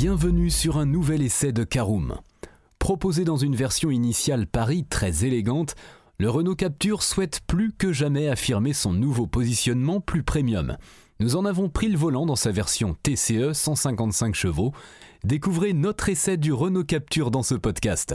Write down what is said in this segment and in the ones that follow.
Bienvenue sur un nouvel essai de Caroom. Proposé dans une version initiale Paris très élégante, le Renault Capture souhaite plus que jamais affirmer son nouveau positionnement plus premium. Nous en avons pris le volant dans sa version TCE 155 chevaux. Découvrez notre essai du Renault Capture dans ce podcast.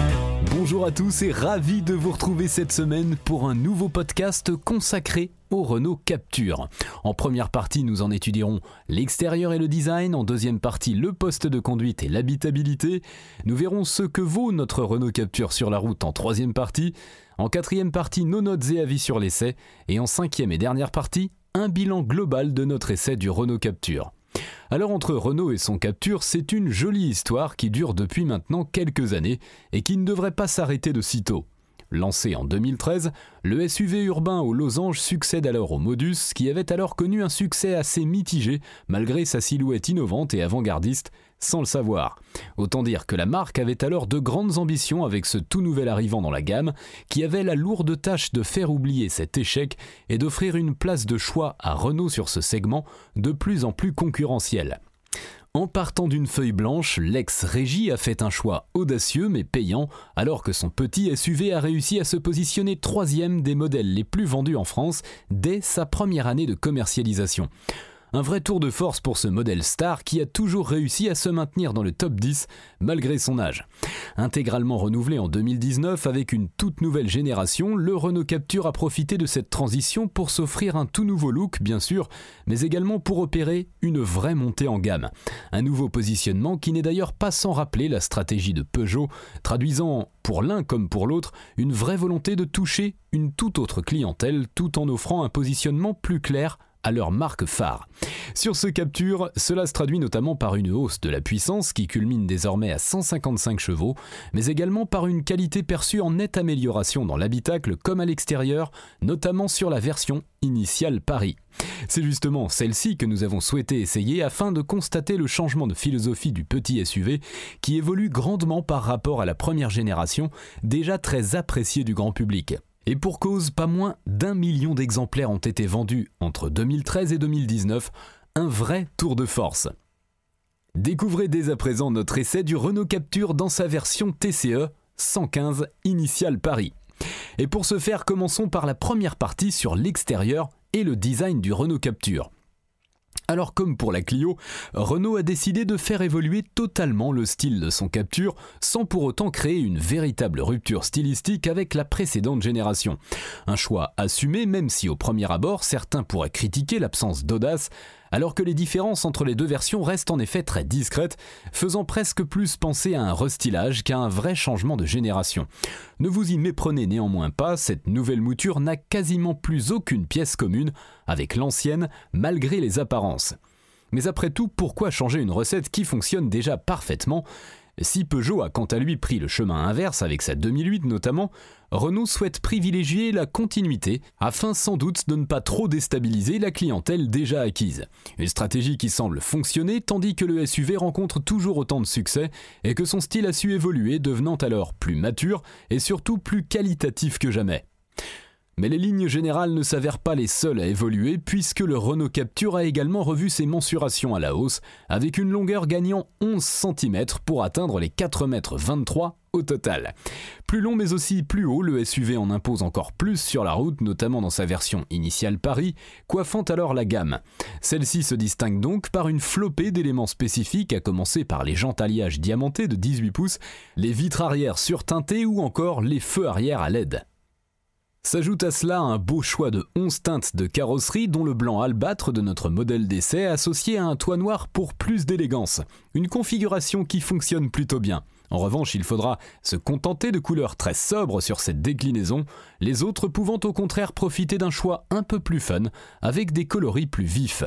Bonjour à tous et ravi de vous retrouver cette semaine pour un nouveau podcast consacré au Renault Capture. En première partie, nous en étudierons l'extérieur et le design, en deuxième partie, le poste de conduite et l'habitabilité. Nous verrons ce que vaut notre Renault Capture sur la route en troisième partie. En quatrième partie, nos notes et avis sur l'essai. Et en cinquième et dernière partie, un bilan global de notre essai du Renault Capture. Alors entre Renault et son Capture, c'est une jolie histoire qui dure depuis maintenant quelques années et qui ne devrait pas s'arrêter de sitôt. Lancé en 2013, le SUV urbain aux losanges succède alors au Modus, qui avait alors connu un succès assez mitigé malgré sa silhouette innovante et avant-gardiste, sans le savoir. Autant dire que la marque avait alors de grandes ambitions avec ce tout nouvel arrivant dans la gamme, qui avait la lourde tâche de faire oublier cet échec et d'offrir une place de choix à Renault sur ce segment de plus en plus concurrentiel. En partant d'une feuille blanche, l'ex-régie a fait un choix audacieux mais payant, alors que son petit SUV a réussi à se positionner troisième des modèles les plus vendus en France dès sa première année de commercialisation. Un vrai tour de force pour ce modèle star qui a toujours réussi à se maintenir dans le top 10 malgré son âge. Intégralement renouvelé en 2019 avec une toute nouvelle génération, le Renault Capture a profité de cette transition pour s'offrir un tout nouveau look bien sûr, mais également pour opérer une vraie montée en gamme. Un nouveau positionnement qui n'est d'ailleurs pas sans rappeler la stratégie de Peugeot, traduisant pour l'un comme pour l'autre une vraie volonté de toucher une toute autre clientèle tout en offrant un positionnement plus clair à leur marque phare. Sur ce capture, cela se traduit notamment par une hausse de la puissance qui culmine désormais à 155 chevaux, mais également par une qualité perçue en nette amélioration dans l'habitacle comme à l'extérieur, notamment sur la version initiale Paris. C'est justement celle-ci que nous avons souhaité essayer afin de constater le changement de philosophie du petit SUV qui évolue grandement par rapport à la première génération, déjà très appréciée du grand public. Et pour cause, pas moins d'un million d'exemplaires ont été vendus entre 2013 et 2019, un vrai tour de force. Découvrez dès à présent notre essai du Renault Capture dans sa version TCE 115 Initial Paris. Et pour ce faire, commençons par la première partie sur l'extérieur et le design du Renault Capture. Alors comme pour la Clio, Renault a décidé de faire évoluer totalement le style de son capture sans pour autant créer une véritable rupture stylistique avec la précédente génération. Un choix assumé même si au premier abord certains pourraient critiquer l'absence d'audace, alors que les différences entre les deux versions restent en effet très discrètes, faisant presque plus penser à un restylage qu'à un vrai changement de génération. Ne vous y méprenez néanmoins pas, cette nouvelle mouture n'a quasiment plus aucune pièce commune avec l'ancienne, malgré les apparences. Mais après tout, pourquoi changer une recette qui fonctionne déjà parfaitement? Si Peugeot a quant à lui pris le chemin inverse avec sa 2008 notamment, Renault souhaite privilégier la continuité afin sans doute de ne pas trop déstabiliser la clientèle déjà acquise. Une stratégie qui semble fonctionner tandis que le SUV rencontre toujours autant de succès et que son style a su évoluer devenant alors plus mature et surtout plus qualitatif que jamais. Mais les lignes générales ne s'avèrent pas les seules à évoluer puisque le Renault Capture a également revu ses mensurations à la hausse avec une longueur gagnant 11 cm pour atteindre les 4,23 m au total. Plus long mais aussi plus haut, le SUV en impose encore plus sur la route, notamment dans sa version initiale Paris, coiffant alors la gamme. Celle-ci se distingue donc par une flopée d'éléments spécifiques, à commencer par les jantes alliages diamantés de 18 pouces, les vitres arrière surteintées ou encore les feux arrière à LED. S'ajoute à cela un beau choix de 11 teintes de carrosserie dont le blanc albâtre de notre modèle d'essai associé à un toit noir pour plus d'élégance. Une configuration qui fonctionne plutôt bien. En revanche, il faudra se contenter de couleurs très sobres sur cette déclinaison, les autres pouvant au contraire profiter d'un choix un peu plus fun avec des coloris plus vifs.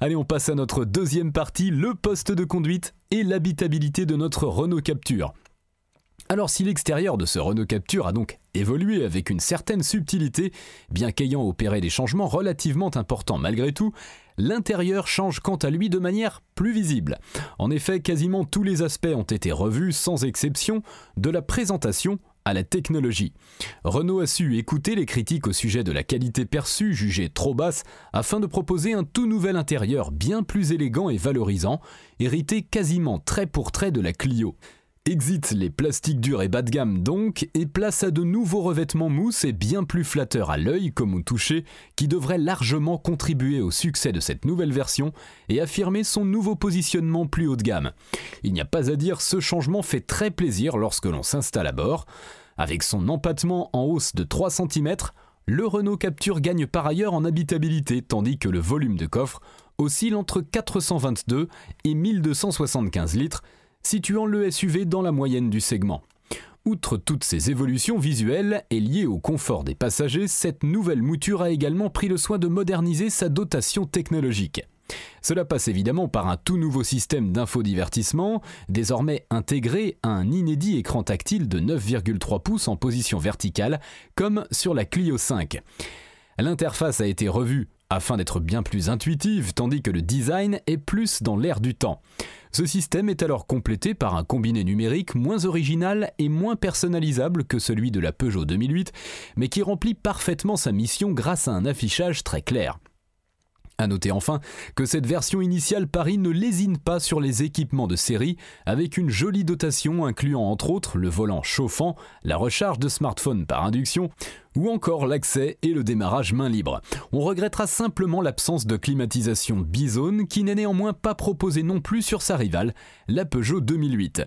Allez, on passe à notre deuxième partie, le poste de conduite et l'habitabilité de notre Renault Capture. Alors si l'extérieur de ce Renault Capture a donc évolué avec une certaine subtilité, bien qu'ayant opéré des changements relativement importants malgré tout, l'intérieur change quant à lui de manière plus visible. En effet, quasiment tous les aspects ont été revus sans exception, de la présentation à la technologie. Renault a su écouter les critiques au sujet de la qualité perçue jugée trop basse afin de proposer un tout nouvel intérieur bien plus élégant et valorisant, hérité quasiment trait pour trait de la Clio. Exit les plastiques durs et bas de gamme donc, et place à de nouveaux revêtements mousse et bien plus flatteurs à l'œil comme au toucher, qui devraient largement contribuer au succès de cette nouvelle version et affirmer son nouveau positionnement plus haut de gamme. Il n'y a pas à dire, ce changement fait très plaisir lorsque l'on s'installe à bord. Avec son empattement en hausse de 3 cm, le Renault Capture gagne par ailleurs en habitabilité, tandis que le volume de coffre oscille entre 422 et 1275 litres, situant le SUV dans la moyenne du segment. Outre toutes ces évolutions visuelles et liées au confort des passagers, cette nouvelle mouture a également pris le soin de moderniser sa dotation technologique. Cela passe évidemment par un tout nouveau système d'infodivertissement, désormais intégré à un inédit écran tactile de 9,3 pouces en position verticale, comme sur la Clio 5. L'interface a été revue afin d'être bien plus intuitive, tandis que le design est plus dans l'air du temps. Ce système est alors complété par un combiné numérique moins original et moins personnalisable que celui de la Peugeot 2008, mais qui remplit parfaitement sa mission grâce à un affichage très clair. A noter enfin que cette version initiale Paris ne lésine pas sur les équipements de série, avec une jolie dotation incluant entre autres le volant chauffant, la recharge de smartphone par induction, ou encore l'accès et le démarrage main libre. On regrettera simplement l'absence de climatisation bizone qui n'est néanmoins pas proposée non plus sur sa rivale, la Peugeot 2008.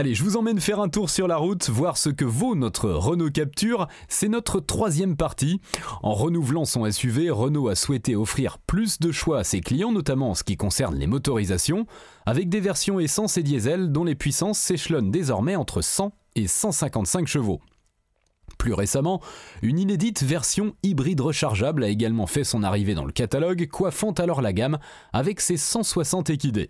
Allez, je vous emmène faire un tour sur la route, voir ce que vaut notre Renault Capture. C'est notre troisième partie. En renouvelant son SUV, Renault a souhaité offrir plus de choix à ses clients, notamment en ce qui concerne les motorisations, avec des versions essence et diesel dont les puissances s'échelonnent désormais entre 100 et 155 chevaux. Plus récemment, une inédite version hybride rechargeable a également fait son arrivée dans le catalogue, coiffant alors la gamme avec ses 160 équidés.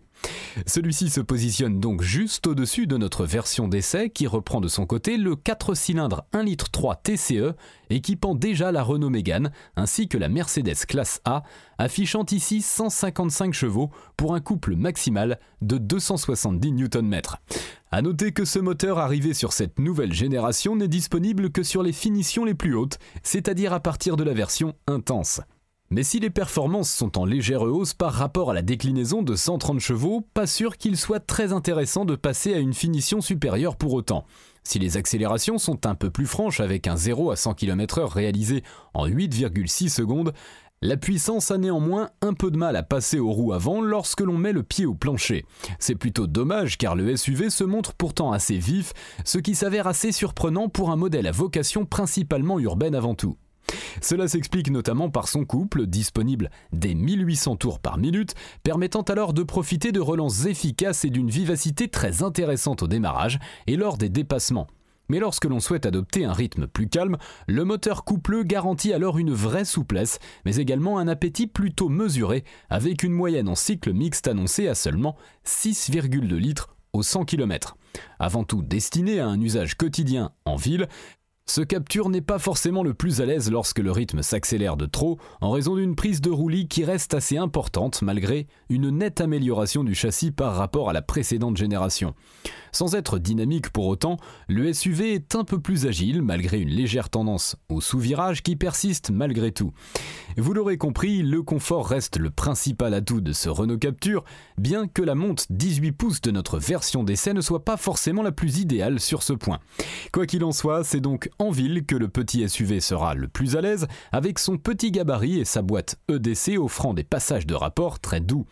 Celui-ci se positionne donc juste au-dessus de notre version d'essai qui reprend de son côté le 4 cylindres 1,3 litre TCE équipant déjà la Renault Mégane ainsi que la Mercedes classe A affichant ici 155 chevaux pour un couple maximal de 270 Nm. A noter que ce moteur arrivé sur cette nouvelle génération n'est disponible que sur les finitions les plus hautes, c'est-à-dire à partir de la version intense. Mais si les performances sont en légère hausse par rapport à la déclinaison de 130 chevaux, pas sûr qu'il soit très intéressant de passer à une finition supérieure pour autant. Si les accélérations sont un peu plus franches avec un 0 à 100 km/h réalisé en 8,6 secondes, la puissance a néanmoins un peu de mal à passer aux roues avant lorsque l'on met le pied au plancher. C'est plutôt dommage car le SUV se montre pourtant assez vif, ce qui s'avère assez surprenant pour un modèle à vocation principalement urbaine avant tout. Cela s'explique notamment par son couple, disponible dès 1800 tours par minute, permettant alors de profiter de relances efficaces et d'une vivacité très intéressante au démarrage et lors des dépassements. Mais lorsque l'on souhaite adopter un rythme plus calme, le moteur coupleux garantit alors une vraie souplesse, mais également un appétit plutôt mesuré, avec une moyenne en cycle mixte annoncée à seulement 6,2 litres au 100 km. Avant tout destiné à un usage quotidien en ville, ce capture n'est pas forcément le plus à l'aise lorsque le rythme s'accélère de trop, en raison d'une prise de roulis qui reste assez importante malgré une nette amélioration du châssis par rapport à la précédente génération. Sans être dynamique pour autant, le SUV est un peu plus agile malgré une légère tendance au sous-virage qui persiste malgré tout. Vous l'aurez compris, le confort reste le principal atout de ce Renault Capture, bien que la monte 18 pouces de notre version d'essai ne soit pas forcément la plus idéale sur ce point. Quoi qu'il en soit, c'est donc en ville que le petit SUV sera le plus à l'aise avec son petit gabarit et sa boîte EDC offrant des passages de rapport très doux.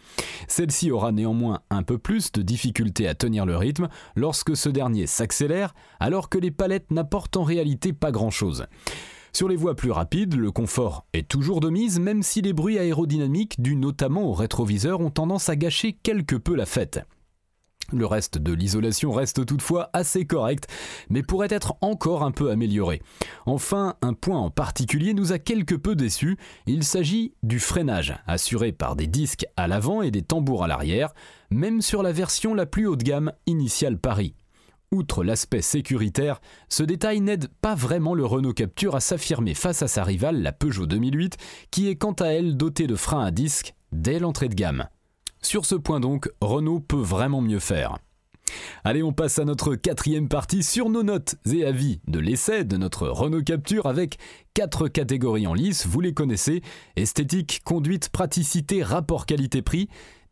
Celle-ci aura néanmoins un peu plus de difficulté à tenir le rythme lorsque ce dernier s'accélère alors que les palettes n'apportent en réalité pas grand-chose. Sur les voies plus rapides, le confort est toujours de mise, même si les bruits aérodynamiques dus notamment au rétroviseur ont tendance à gâcher quelque peu la fête. Le reste de l'isolation reste toutefois assez correct, mais pourrait être encore un peu amélioré. Enfin, un point en particulier nous a quelque peu déçus, il s'agit du freinage, assuré par des disques à l'avant et des tambours à l'arrière, même sur la version la plus haut de gamme initiale Paris. Outre l'aspect sécuritaire, ce détail n'aide pas vraiment le Renault Capture à s'affirmer face à sa rivale, la Peugeot 2008, qui est quant à elle dotée de freins à disque dès l'entrée de gamme. Sur ce point donc, Renault peut vraiment mieux faire. Allez, on passe à notre quatrième partie sur nos notes et avis de l'essai de notre Renault Capture avec quatre catégories en lice, vous les connaissez, esthétique, conduite, praticité, rapport qualité-prix,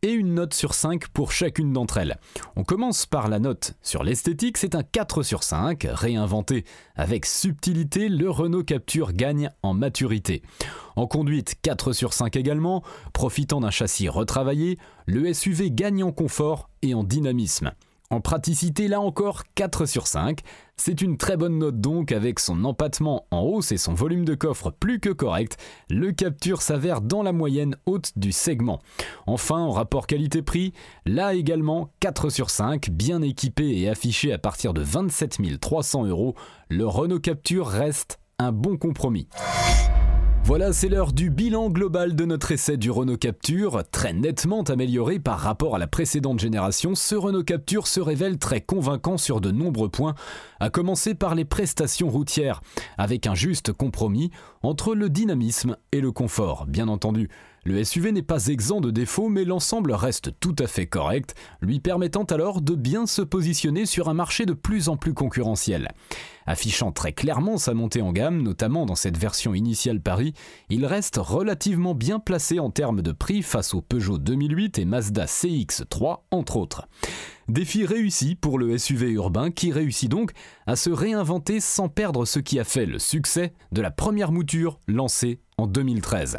et une note sur 5 pour chacune d'entre elles. On commence par la note sur l'esthétique, c'est un 4 sur 5, réinventé avec subtilité, le Renault Capture gagne en maturité. En conduite, 4 sur 5 également, profitant d'un châssis retravaillé, le SUV gagne en confort et en dynamisme. En praticité, là encore, 4 sur 5. C'est une très bonne note donc, avec son empattement en hausse et son volume de coffre plus que correct, le Capture s'avère dans la moyenne haute du segment. Enfin, en rapport qualité-prix, là également 4 sur 5, bien équipé et affiché à partir de 27 300 euros, le Renault Capture reste un bon compromis. Voilà, c'est l'heure du bilan global de notre essai du Renault Capture. Très nettement amélioré par rapport à la précédente génération, ce Renault Capture se révèle très convaincant sur de nombreux points, à commencer par les prestations routières, avec un juste compromis entre le dynamisme et le confort, bien entendu. Le SUV n'est pas exempt de défauts, mais l'ensemble reste tout à fait correct, lui permettant alors de bien se positionner sur un marché de plus en plus concurrentiel. Affichant très clairement sa montée en gamme, notamment dans cette version initiale Paris, il reste relativement bien placé en termes de prix face au Peugeot 2008 et Mazda CX3 entre autres. Défi réussi pour le SUV urbain qui réussit donc à se réinventer sans perdre ce qui a fait le succès de la première mouture lancée en 2013.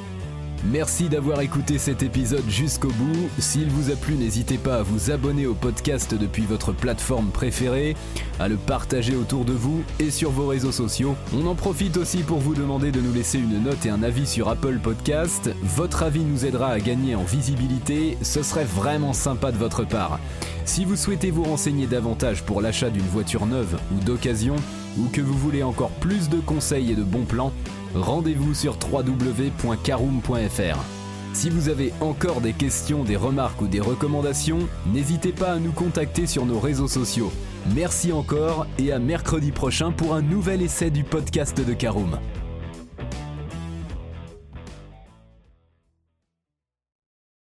Merci d'avoir écouté cet épisode jusqu'au bout. S'il vous a plu, n'hésitez pas à vous abonner au podcast depuis votre plateforme préférée, à le partager autour de vous et sur vos réseaux sociaux. On en profite aussi pour vous demander de nous laisser une note et un avis sur Apple Podcast. Votre avis nous aidera à gagner en visibilité, ce serait vraiment sympa de votre part. Si vous souhaitez vous renseigner davantage pour l'achat d'une voiture neuve ou d'occasion, ou que vous voulez encore plus de conseils et de bons plans, rendez-vous sur www.caroom.fr. Si vous avez encore des questions, des remarques ou des recommandations, n'hésitez pas à nous contacter sur nos réseaux sociaux. Merci encore et à mercredi prochain pour un nouvel essai du podcast de Caroom.